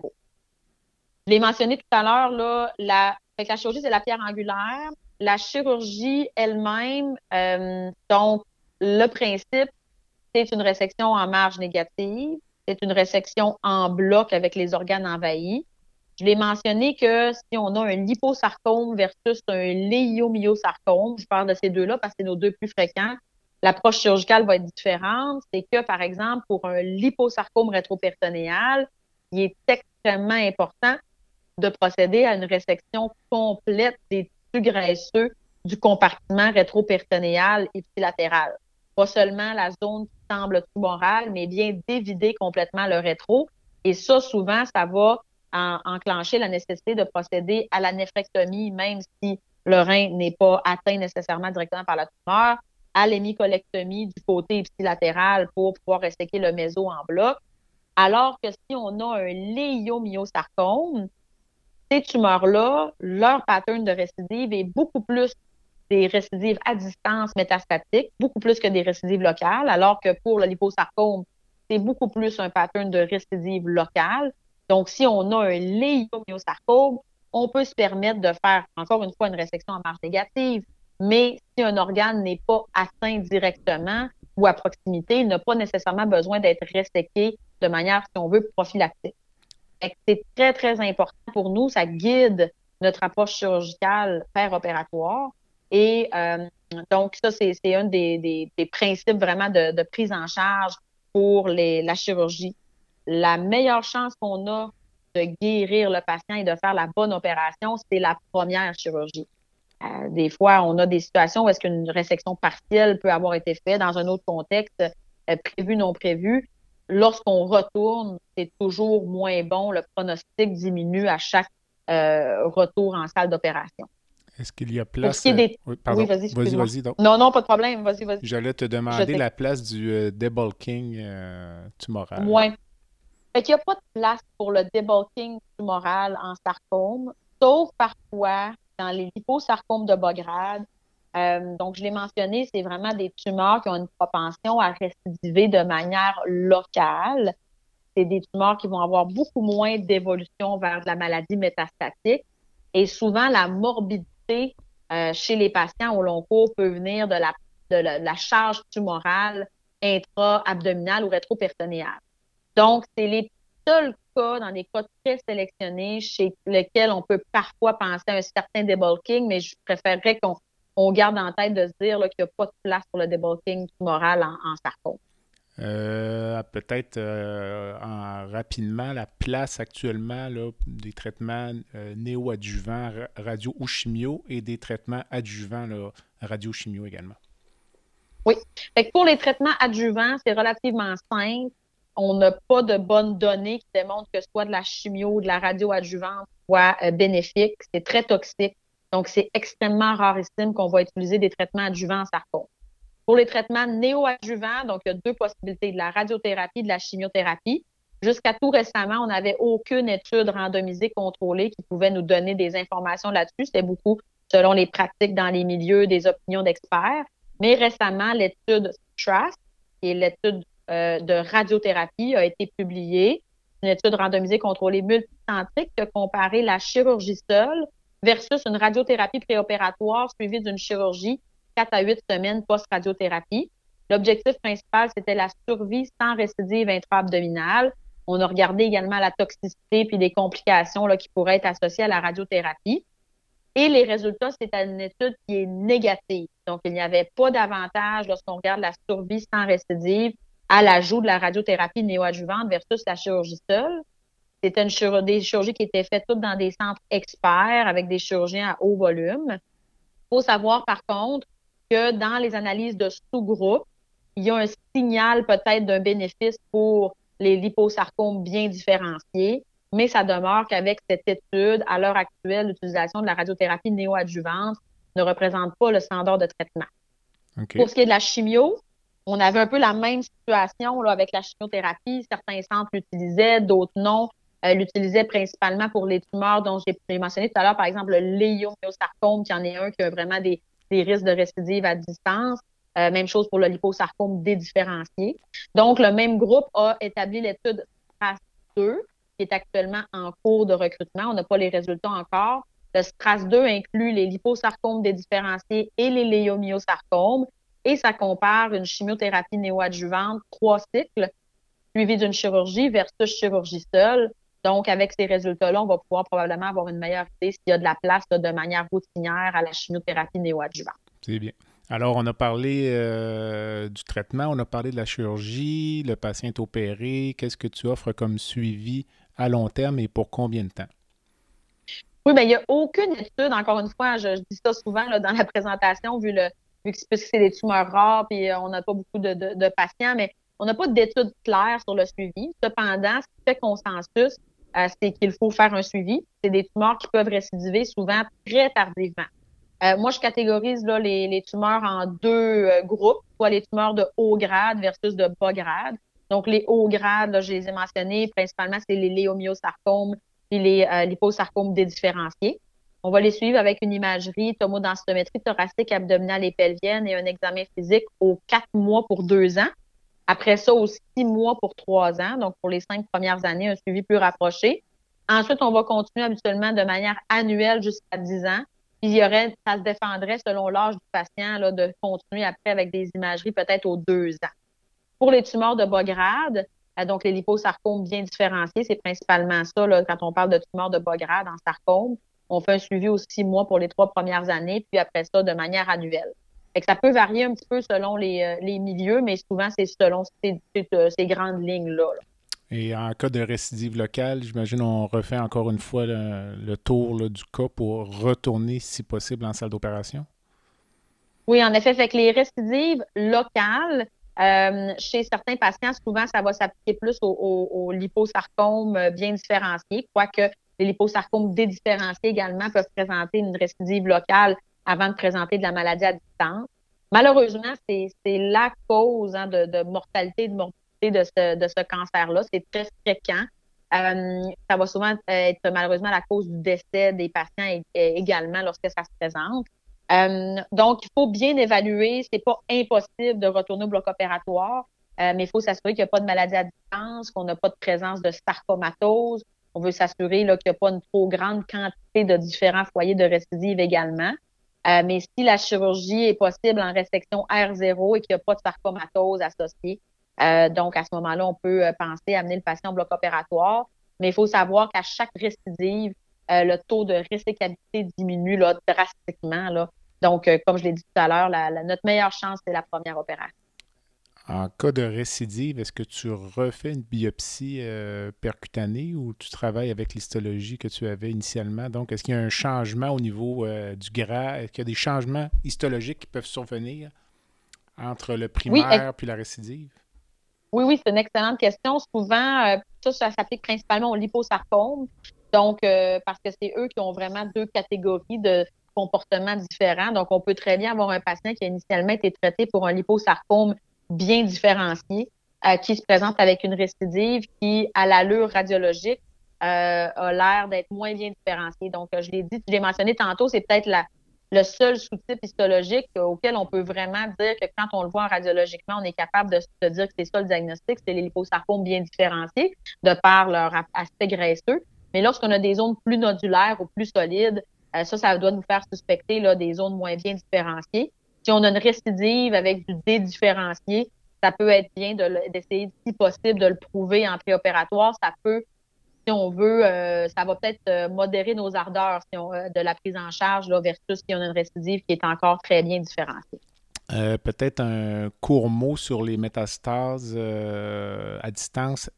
Je l'ai mentionné tout à l'heure, là, la, chirurgie, c'est la pierre angulaire. La chirurgie elle-même, euh, donc, le principe, c'est une résection en marge négative c'est une résection en bloc avec les organes envahis. Je l'ai mentionné que si on a un liposarcome versus un léiomyosarcome, je parle de ces deux-là parce que c'est nos deux plus fréquents, l'approche chirurgicale va être différente. C'est que, par exemple, pour un liposarcome rétropéritonéal, il est extrêmement important de procéder à une résection complète des tissus graisseux du compartiment rétropéritonéal ipsilatéral. Pas seulement la zone semble tumoral, mais bien d'évider complètement le rétro. Et ça, souvent, ça va enclencher la nécessité de procéder à la néphrectomie, même si le rein n'est pas atteint nécessairement directement par la tumeur, à l'hémicolectomie du côté ipsilatéral pour pouvoir resséquer le méso en bloc. Alors que si on a un léiomyosarcome, ces tumeurs-là, leur pattern de récidive est beaucoup plus des récidives à distance métastatiques, beaucoup plus que des récidives locales, alors que pour le liposarcome, c'est beaucoup plus un pattern de récidive locale. Donc, si on a un léiomyosarcome, on peut se permettre de faire, encore une fois, une résection en marge négative, mais si un organe n'est pas atteint directement ou à proximité, il n'a pas nécessairement besoin d'être resséqué de manière, si on veut, prophylactique. C'est très, très important pour nous. Ça guide notre approche chirurgicale opératoire et euh, donc, ça, c'est un des, principes vraiment de, prise en charge pour les, la chirurgie. La meilleure chance qu'on a de guérir le patient et de faire la bonne opération, c'est la première chirurgie. Euh, des fois, on a des situations où est-ce qu'une résection partielle peut avoir été faite dans un autre contexte, euh, prévu, non prévu. Lorsqu'on retourne, c'est toujours moins bon. Le pronostic diminue à chaque retour en salle d'opération. Est-ce qu'il y a place. Des... Oui, pardon. vas-y, vas-y, vas-y Non, non, pas de problème. Vas-y, vas-y. J'allais te demander la place du euh, debulking euh, tumoral. Oui. Fait qu'il n'y a pas de place pour le debulking tumoral en sarcome, sauf parfois dans les liposarcomes de bas grade. Euh, donc, je l'ai mentionné, c'est vraiment des tumeurs qui ont une propension à récidiver de manière locale. C'est des tumeurs qui vont avoir beaucoup moins d'évolution vers de la maladie métastatique. Et souvent, la morbidité chez les patients au long cours peut venir de la, charge tumorale intra-abdominale ou rétro-péritonéale. Donc, c'est les seuls cas, dans des cas très sélectionnés, chez lesquels on peut parfois penser à un certain debulking, mais je préférerais qu'on garde en tête de se dire qu'il n'y a pas de place pour le debulking tumoral en, en. Euh, peut-être euh, rapidement la place actuellement des traitements euh, néoadjuvants radio ou chimio et des traitements adjuvants radio chimio également. Oui. pour les traitements adjuvants, c'est relativement simple. On n'a pas de bonnes données qui démontrent que soit de la chimio ou de la radio adjuvante soit bénéfique. C'est très toxique. Donc, c'est extrêmement rarissime qu'on va utiliser des traitements adjuvants en sarcome. Pour les traitements néoadjuvants, donc il y a deux possibilités, de la radiothérapie, de la chimiothérapie. Jusqu'à tout récemment, on n'avait aucune étude randomisée contrôlée qui pouvait nous donner des informations là-dessus. C'était beaucoup selon les pratiques dans les milieux, des opinions d'experts. Mais récemment, l'étude STRAS, qui est l'étude euh, de radiothérapie, a été publiée. Une étude randomisée contrôlée multicentrique qui a comparé la chirurgie seule versus une radiothérapie préopératoire suivie d'une chirurgie 4 à 8 semaines post-radiothérapie. L'objectif principal, c'était la survie sans récidive intra-abdominale. On a regardé également la toxicité puis des complications là, qui pourraient être associées à la radiothérapie. Et les résultats, c'est une étude qui est négative. Donc, il n'y avait pas d'avantage lorsqu'on regarde la survie sans récidive à l'ajout de la radiothérapie néoadjuvante versus la chirurgie seule. C'était une des chirurgies qui étaient faites toutes dans des centres experts avec des chirurgiens à haut volume. Il faut savoir, par contre, que dans les analyses de sous-groupes, il y a un signal peut-être d'un bénéfice pour les liposarcomes bien différenciés, mais ça demeure qu'avec cette étude, à l'heure actuelle, l'utilisation de la radiothérapie néoadjuvante ne représente pas le standard de traitement. Pour ce qui est de la chimio, on avait un peu la même situation là, avec la chimiothérapie. Certains centres l'utilisaient, d'autres non. Euh, l'utilisaient principalement pour les tumeurs dont j'ai mentionné tout à l'heure, par exemple le léomyosarcome, qui en est un qui a vraiment des, des risques de récidive à distance. Euh, même chose pour le liposarcome dédifférencié. Donc, le même groupe a établi l'étude STRAS 2, qui est actuellement en cours de recrutement. On n'a pas les résultats encore. Le STRAS 2 inclut les liposarcomes dédifférenciés et les léomyosarcomes et ça compare une chimiothérapie néoadjuvante, trois cycles, suivi d'une chirurgie versus chirurgie seule. Donc, avec ces résultats-là, on va pouvoir probablement avoir une meilleure idée s'il y a de la place de manière routinière à la chimiothérapie néoadjuvante. C'est bien. Alors, on a parlé euh, du traitement, on a parlé de la chirurgie, le patient est opéré. Qu'est-ce que tu offres comme suivi à long terme et pour combien de temps? Oui, bien, il n'y a aucune étude, encore une fois, je, dis ça souvent dans la présentation, vu, le, vu que c'est des tumeurs rares et euh, on n'a pas beaucoup de, de patients, mais on n'a pas d'études claires sur le suivi. Cependant, ce qui fait consensus, euh, c'est qu'il faut faire un suivi. C'est des tumeurs qui peuvent récidiver souvent très tardivement. Euh, moi, je catégorise là, les, tumeurs en deux euh, groupes, soit les tumeurs de haut grade versus de bas grade. Donc, les hauts grades, là, je les ai mentionnés, principalement, c'est les léomyosarcomes et les liposarcomes dédifférenciés. On va les suivre avec une imagerie, tomodensitométrie thoracique, abdominale et pelvienne et un examen physique aux quatre mois pour deux ans. Après ça, aussi six mois pour trois ans. Donc, pour les cinq premières années, un suivi plus rapproché. Ensuite, on va continuer habituellement de manière annuelle jusqu'à dix ans. Puis, il y aurait, ça se défendrait selon l'âge du patient là, de continuer après avec des imageries peut-être aux deux ans. Pour les tumeurs de bas grade, euh, donc les liposarcomes bien différenciés, c'est principalement ça là, quand on parle de tumeurs de bas grade en sarcome. On fait un suivi aux six mois pour les trois premières années, puis après ça, de manière annuelle ça peut varier un petit peu selon les, euh, milieux, mais souvent, c'est selon ces, euh, grandes lignes-là. Et en cas de récidive locale, j'imagine on refait encore une fois le, tour du cas pour retourner, si possible, en salle d'opération? Oui, en effet. Fait que les récidives locales, euh, chez certains patients, souvent, ça va s'appliquer plus aux, liposarcomes bien différenciés, quoique les liposarcomes dédifférenciés également peuvent présenter une récidive locale avant de présenter de la maladie à distance. Malheureusement, c'est la cause hein, de, mortalité de morbidité de ce, de ce cancer-là. C'est très fréquent. Euh, ça va souvent être malheureusement la cause du décès des patients également lorsque ça se présente. Euh, donc, il faut bien évaluer. C'est pas impossible de retourner au bloc opératoire, euh, mais il faut s'assurer qu'il n'y a pas de maladie à distance, qu'on n'a pas de présence de sarcomatose. On veut s'assurer qu'il n'y a pas une trop grande quantité de différents foyers de récidive également. Mais si la chirurgie est possible en résection R0 et qu'il n'y a pas de sarcomatose associée, donc à ce moment-là, on peut penser à amener le patient au bloc opératoire. Mais il faut savoir qu'à chaque récidive, le taux de résécabilité diminue là, drastiquement. Là. Donc, comme je l'ai dit tout à l'heure, notre meilleure chance, c'est la première opération. En cas de récidive, est-ce que tu refais une biopsie euh, percutanée ou tu travailles avec l'histologie que tu avais initialement? Donc, est-ce qu'il y a un changement au niveau euh, du gras? Est-ce qu'il y a des changements histologiques qui peuvent survenir entre le primaire puis la récidive? Oui, oui, c'est une excellente question. Souvent, euh, ça, ça s'applique principalement aux liposarcomes. Donc, parce que c'est eux qui ont vraiment deux catégories de comportements différents. Donc, on peut très bien avoir un patient qui a initialement été traité pour un liposarcome bien différencié, euh, qui se présente avec une récidive qui, à l'allure radiologique, euh, a l'air d'être moins bien différencié. Donc, je l'ai dit, je l'ai mentionné tantôt, c'est peut-être la, le seul sous-type histologique auquel on peut vraiment dire que quand on le voit radiologiquement, on est capable de se dire que c'est ça le diagnostic, c'est les liposarcomes bien différenciés de par leur aspect graisseux. Mais lorsqu'on a des zones plus nodulaires ou plus solides, euh, ça, ça doit nous faire suspecter là, des zones moins bien différenciées. Si on a une récidive avec du dédifférencié, ça peut être bien d'essayer, si possible, de le prouver en préopératoire. Ça peut, si on veut, euh, ça va peut-être euh, modérer nos ardeurs euh, de la prise en charge là, versus si on a une récidive qui est encore très bien différenciée. peut-être un court mot sur les métastases à distance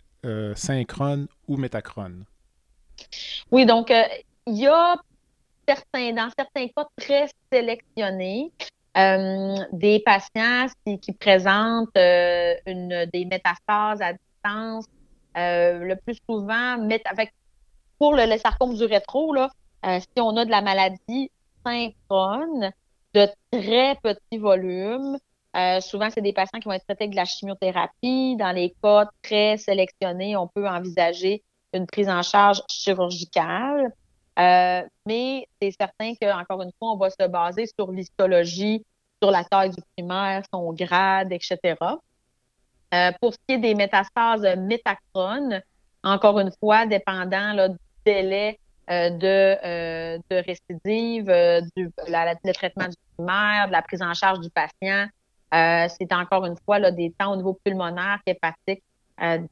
synchrone ou métachrone. Oui, donc il y a certains, dans certains cas très sélectionnés, euh, des patients qui, présentent euh, des métastases à distance, euh, le plus souvent, avec, pour le, sarcome du rétro, là, si on a de la maladie synchrone, de très petits volumes, souvent, c'est des patients qui vont être traités avec de la chimiothérapie. Dans les cas très sélectionnés, on peut envisager une prise en charge chirurgicale. Euh, mais c'est certain qu'encore une fois, on va se baser sur l'histologie, sur la taille du primaire, son grade, etc. Euh, pour ce qui est des métastases métachrones, encore une fois, dépendant du délai euh, de, de, récidive, du le traitement du primaire, de la prise en charge du patient, c'est encore une fois des temps au niveau pulmonaire, hépatique,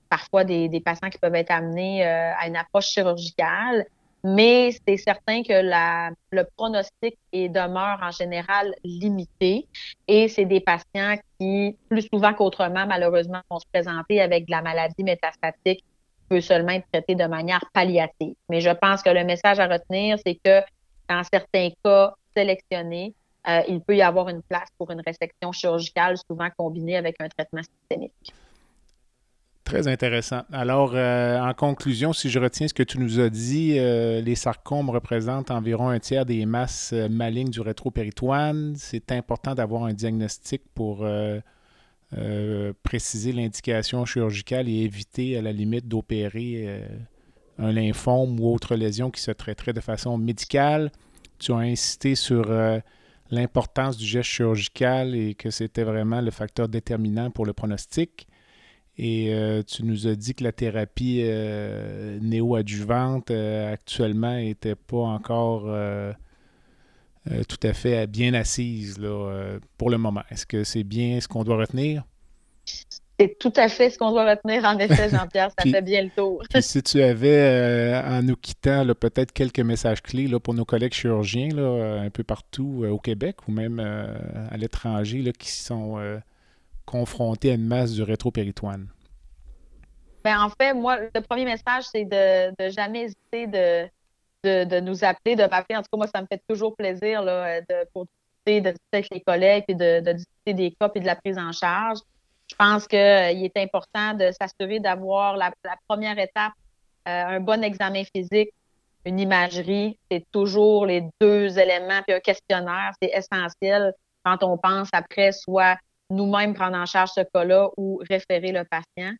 parfois des, patients qui peuvent être amenés à une approche chirurgicale mais c'est certain que la, le pronostic est, demeure en général limité et c'est des patients qui, plus souvent qu'autrement, malheureusement, vont se présenter avec de la maladie métastatique qui peut seulement être traitée de manière palliative. Mais je pense que le message à retenir, c'est que dans certains cas sélectionnés, euh, il peut y avoir une place pour une résection chirurgicale, souvent combinée avec un traitement systémique. Très intéressant. Alors, euh, en conclusion, si je retiens ce que tu nous as dit, euh, les sarcomes représentent environ un tiers des masses euh, malignes du rétropéritoine. C'est important d'avoir un diagnostic pour préciser l'indication chirurgicale et éviter, à la limite, d'opérer un lymphome ou autre lésion qui se traiterait de façon médicale. Tu as insisté sur l'importance du geste chirurgical et que c'était vraiment le facteur déterminant pour le pronostic. Et euh, tu nous as dit que la thérapie euh, néo-adjuvante euh, actuellement n'était pas encore tout à fait bien assise là, pour le moment. Est-ce que c'est bien ce qu'on doit retenir? C'est tout à fait ce qu'on doit retenir, en effet, (laughs) Jean-Pierre. Ça fait bien le tour. puis si tu avais, en nous quittant, peut-être quelques messages clés là, pour nos collègues chirurgiens là, un peu partout au Québec ou même à l'étranger qui sont confrontés à une masse du rétropéritoine? Ben, en fait, moi, le premier message, c'est de, de jamais hésiter de, nous appeler, de m'appeler. En tout cas, moi, ça me fait toujours plaisir là, de, pour discuter, avec les collègues et de, discuter des cas et de la prise en charge. Je pense qu'il euh, est important de s'assurer d'avoir la, première étape, euh, un bon examen physique, une imagerie. C'est toujours les deux éléments, puis un questionnaire, c'est essentiel quand on pense après soit nous-mêmes prendre en charge ce cas-là ou référer le patient.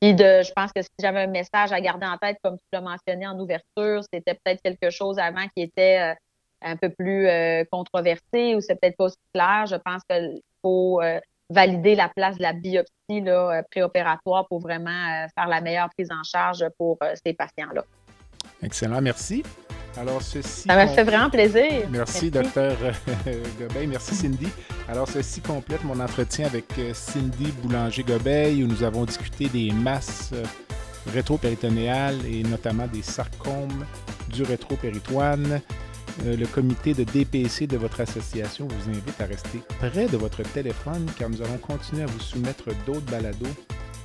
Puis de, je pense que si j'avais un message à garder en tête, comme tu l'as mentionné en ouverture, c'était peut-être quelque chose avant qui était euh, un peu plus euh, controversé ou c'est peut-être pas aussi clair. Je pense qu'il faut euh, valider la place de la biopsie là, préopératoire pour vraiment faire la meilleure prise en charge pour ces patients-là. Excellent, merci. Alors, ceci. Ça m'a fait vraiment plaisir. Merci, docteur (laughs) Gobeil. Merci, Cindy. Alors, ceci complète mon entretien avec Cindy Boulanger-Gobeil où nous avons discuté des masses rétropéritonéales et notamment des sarcomes du rétropéritoine. Euh, le comité de DPC de votre association vous invite à rester près de votre téléphone car nous allons continuer à vous soumettre d'autres balados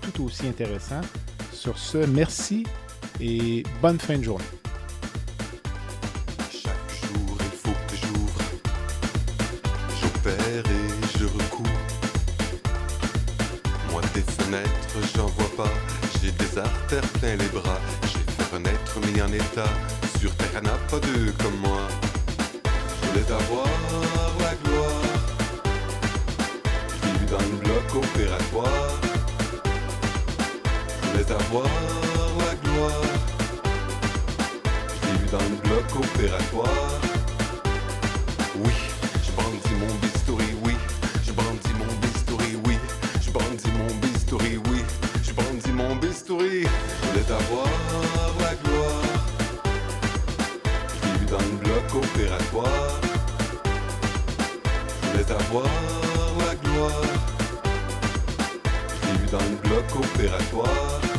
tout aussi intéressants. Sur ce, merci et bonne fin de journée. J'ai des artères plein les bras. J'ai fait renaître, mis en état. Sur terre, n'a pas deux comme moi. Je voulais avoir la gloire. Je vu dans le bloc opératoire. Je voulais avoir la gloire. Je vu dans le bloc opératoire. Avoir la gloire. Je l'ai dans le bloc opératoire. Je voulais avoir la gloire. Je l'ai dans le bloc opératoire.